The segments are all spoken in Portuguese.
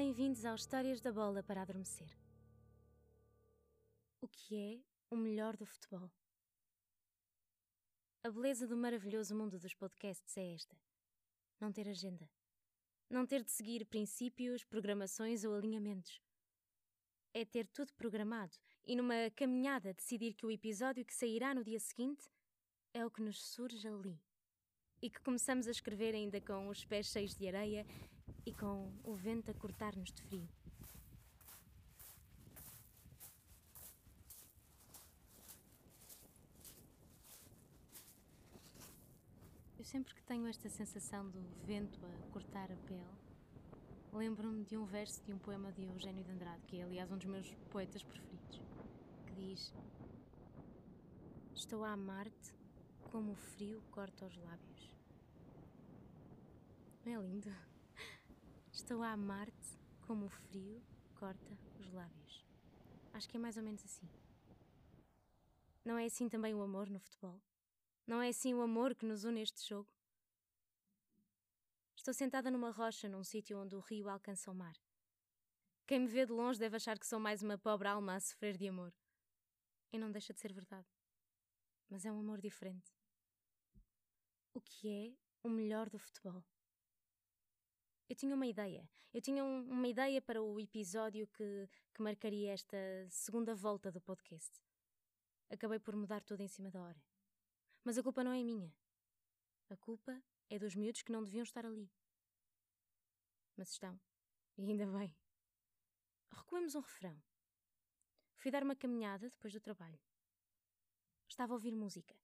Bem-vindos ao Histórias da Bola para Adormecer. O que é o melhor do futebol? A beleza do maravilhoso mundo dos podcasts é esta: não ter agenda. Não ter de seguir princípios, programações ou alinhamentos. É ter tudo programado e, numa caminhada, decidir que o episódio que sairá no dia seguinte é o que nos surge ali e que começamos a escrever ainda com os pés cheios de areia e com o vento a cortar-nos de frio. Eu sempre que tenho esta sensação do vento a cortar a pele, lembro-me de um verso de um poema de Eugênio de Andrade, que é aliás um dos meus poetas preferidos, que diz: Estou a amar-te como o frio corta os lábios. Não é lindo? Estou a amar-te como o frio corta os lábios. Acho que é mais ou menos assim. Não é assim também o amor no futebol? Não é assim o amor que nos une este jogo? Estou sentada numa rocha num sítio onde o rio alcança o mar. Quem me vê de longe deve achar que sou mais uma pobre alma a sofrer de amor. E não deixa de ser verdade. Mas é um amor diferente. O que é o melhor do futebol? Eu tinha uma ideia. Eu tinha um, uma ideia para o episódio que, que marcaria esta segunda volta do podcast. Acabei por mudar tudo em cima da hora. Mas a culpa não é minha. A culpa é dos miúdos que não deviam estar ali. Mas estão. E ainda bem. Recuemos um refrão. Fui dar uma caminhada depois do trabalho. Estava a ouvir música.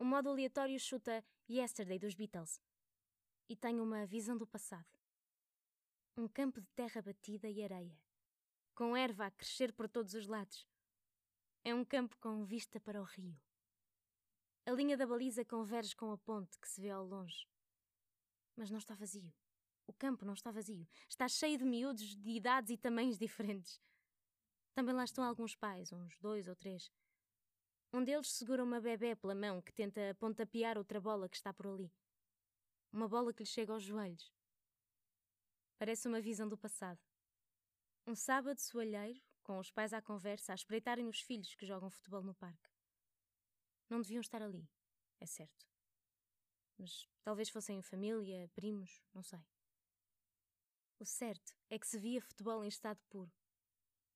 Um modo aleatório chuta Yesterday dos Beatles. E tenho uma visão do passado. Um campo de terra batida e areia, com erva a crescer por todos os lados. É um campo com vista para o rio. A linha da baliza converge com a ponte que se vê ao longe. Mas não está vazio. O campo não está vazio. Está cheio de miúdos de idades e tamanhos diferentes. Também lá estão alguns pais, uns dois ou três, um deles segura uma bebê pela mão que tenta pontapear outra bola que está por ali. Uma bola que lhe chega aos joelhos. Parece uma visão do passado. Um sábado soalheiro, com os pais à conversa, a espreitarem os filhos que jogam futebol no parque. Não deviam estar ali, é certo. Mas talvez fossem família, primos, não sei. O certo é que se via futebol em estado puro.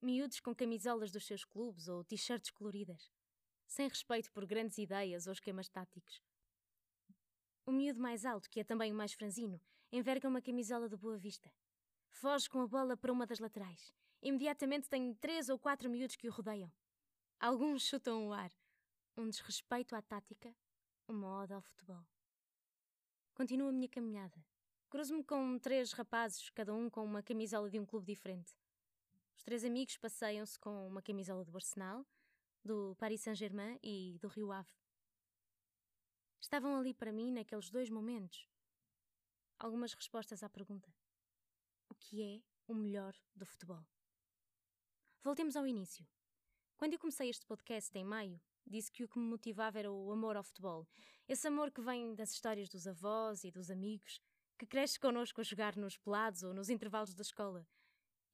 Miúdos com camisolas dos seus clubes ou t-shirts coloridas sem respeito por grandes ideias ou esquemas táticos. O miúdo mais alto, que é também o mais franzino, enverga uma camisola de boa vista. Foge com a bola para uma das laterais. Imediatamente tem três ou quatro miúdos que o rodeiam. Alguns chutam o ar. Um desrespeito à tática, uma oda ao futebol. Continuo a minha caminhada. Cruzo-me com três rapazes, cada um com uma camisola de um clube diferente. Os três amigos passeiam-se com uma camisola do Arsenal, do Paris Saint-Germain e do Rio Ave. Estavam ali para mim, naqueles dois momentos, algumas respostas à pergunta: O que é o melhor do futebol? Voltemos ao início. Quando eu comecei este podcast em maio, disse que o que me motivava era o amor ao futebol. Esse amor que vem das histórias dos avós e dos amigos, que cresce connosco a jogar nos pelados ou nos intervalos da escola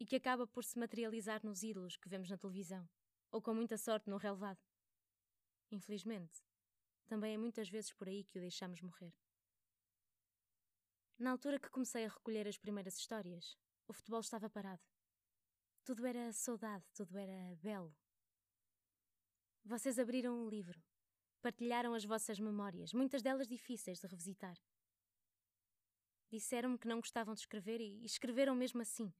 e que acaba por se materializar nos ídolos que vemos na televisão ou com muita sorte no relevado. Infelizmente, também é muitas vezes por aí que o deixamos morrer. Na altura que comecei a recolher as primeiras histórias, o futebol estava parado. Tudo era saudade, tudo era belo. Vocês abriram um livro, partilharam as vossas memórias, muitas delas difíceis de revisitar. Disseram-me que não gostavam de escrever e escreveram mesmo assim,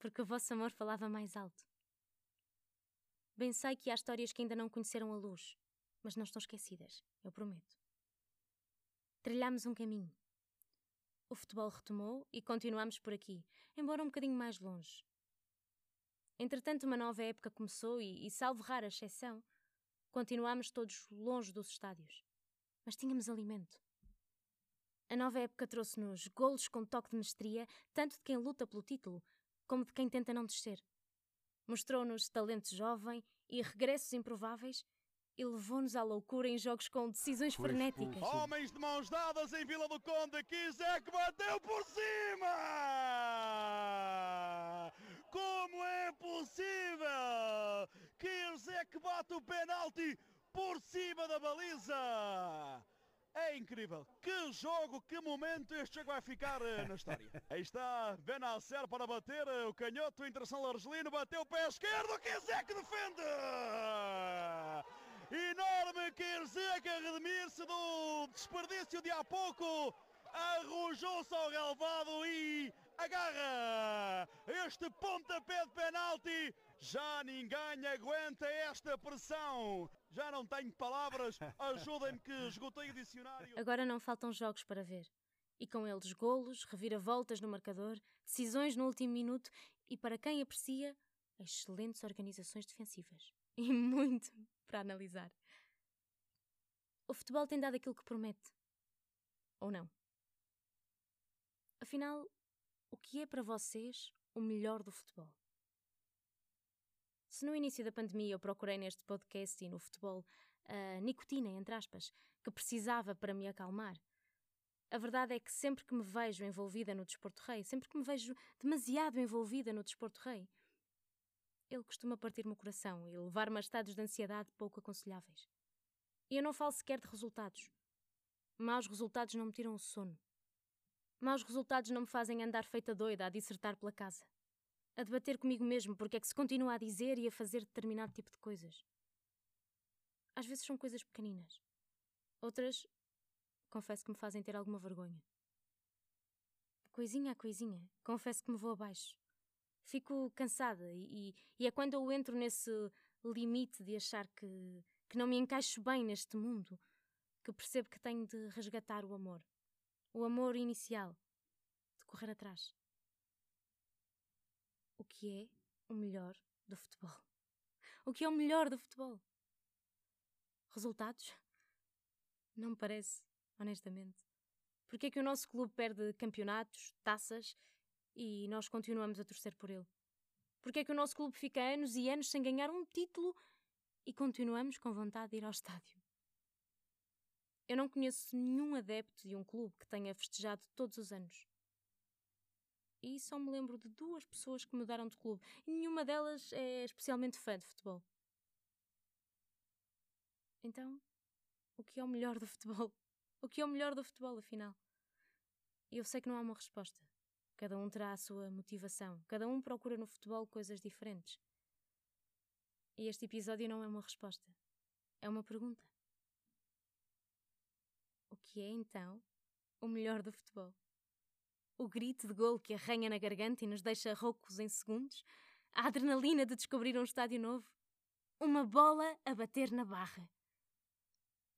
porque o vosso amor falava mais alto. Bem sei que há histórias que ainda não conheceram a luz, mas não estão esquecidas, eu prometo. Trilhámos um caminho. O futebol retomou e continuamos por aqui, embora um bocadinho mais longe. Entretanto, uma nova época começou e, e salvo rara exceção, continuámos todos longe dos estádios. Mas tínhamos alimento. A nova época trouxe-nos golos com toque de mestria, tanto de quem luta pelo título, como de quem tenta não descer mostrou-nos talento jovem e regressos improváveis e levou-nos à loucura em jogos com decisões frenéticas. Homens de mãos dadas em Vila do Conde, Zé que bateu por cima! Como é possível? Kirzek bate o penalti por cima da baliza. É incrível. Que jogo, que momento este jogo vai ficar uh, na história. Aí está Benacer para bater uh, o canhoto internacional argelino. Bateu o pé esquerdo. Kirzek defende. Enorme Kirzek a redimir-se do desperdício de há pouco. Arrojou-se ao relevado e agarra este pontapé de penalti. Já ninguém aguenta esta pressão. Já não tenho palavras. Ajudem-me que esgotei o dicionário. Agora não faltam jogos para ver. E com eles golos, reviravoltas no marcador, decisões no último minuto e, para quem aprecia, excelentes organizações defensivas. E muito para analisar. O futebol tem dado aquilo que promete. Ou não? Afinal, o que é para vocês o melhor do futebol? Se no início da pandemia eu procurei neste podcast e no futebol a nicotina, entre aspas, que precisava para me acalmar, a verdade é que sempre que me vejo envolvida no desporto rei, sempre que me vejo demasiado envolvida no desporto rei, ele costuma partir-me o coração e levar-me a estados de ansiedade pouco aconselháveis. E eu não falo sequer de resultados. Maus resultados não me tiram o sono. Maus resultados não me fazem andar feita doida a dissertar pela casa. A debater comigo mesmo porque é que se continua a dizer e a fazer determinado tipo de coisas. Às vezes são coisas pequeninas. Outras, confesso que me fazem ter alguma vergonha. Coisinha a coisinha, confesso que me vou abaixo. Fico cansada e, e é quando eu entro nesse limite de achar que, que não me encaixo bem neste mundo que percebo que tenho de resgatar o amor o amor inicial, de correr atrás. O que é o melhor do futebol? O que é o melhor do futebol? Resultados? Não me parece, honestamente. Porque é que o nosso clube perde campeonatos, taças e nós continuamos a torcer por ele? Porque é que o nosso clube fica anos e anos sem ganhar um título e continuamos com vontade de ir ao estádio? Eu não conheço nenhum adepto de um clube que tenha festejado todos os anos. E só me lembro de duas pessoas que mudaram de clube e nenhuma delas é especialmente fã de futebol. Então, o que é o melhor do futebol? O que é o melhor do futebol, afinal? Eu sei que não há uma resposta. Cada um terá a sua motivação. Cada um procura no futebol coisas diferentes. E este episódio não é uma resposta. É uma pergunta o que é então o melhor do futebol. O grito de gol que arranha na garganta e nos deixa roucos em segundos, a adrenalina de descobrir um estádio novo, uma bola a bater na barra.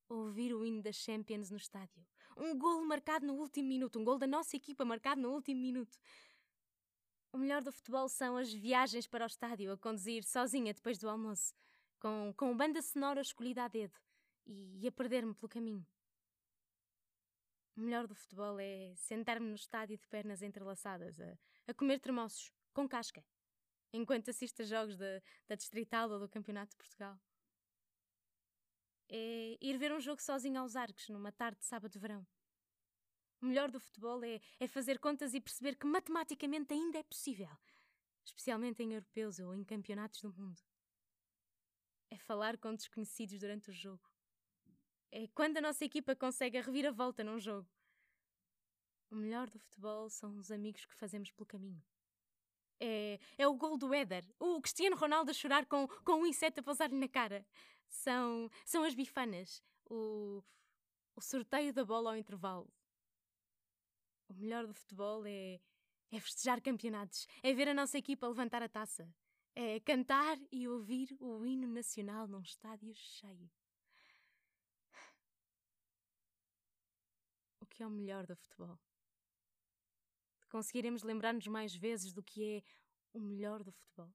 Ouvir o hino das Champions no estádio, um gol marcado no último minuto, um gol da nossa equipa marcado no último minuto. O melhor do futebol são as viagens para o estádio, a conduzir sozinha depois do almoço, com, com banda sonora escolhida a dedo e, e a perder-me pelo caminho. O melhor do futebol é sentar-me no estádio de pernas entrelaçadas, a, a comer tremoços, com casca, enquanto assisto a jogos da, da Distrital ou do Campeonato de Portugal. É ir ver um jogo sozinho aos arcos, numa tarde de sábado de verão. O melhor do futebol é, é fazer contas e perceber que matematicamente ainda é possível, especialmente em europeus ou em campeonatos do mundo. É falar com desconhecidos durante o jogo é quando a nossa equipa consegue a reviravolta num jogo. O melhor do futebol são os amigos que fazemos pelo caminho. É, é o gol do Éder, o Cristiano Ronaldo a chorar com, com um inseto a pousar-lhe na cara. São, são as bifanas, o, o sorteio da bola ao intervalo. O melhor do futebol é, é festejar campeonatos, é ver a nossa equipa levantar a taça, é cantar e ouvir o hino nacional num estádio cheio. que é o melhor do futebol. Conseguiremos lembrar-nos mais vezes do que é o melhor do futebol.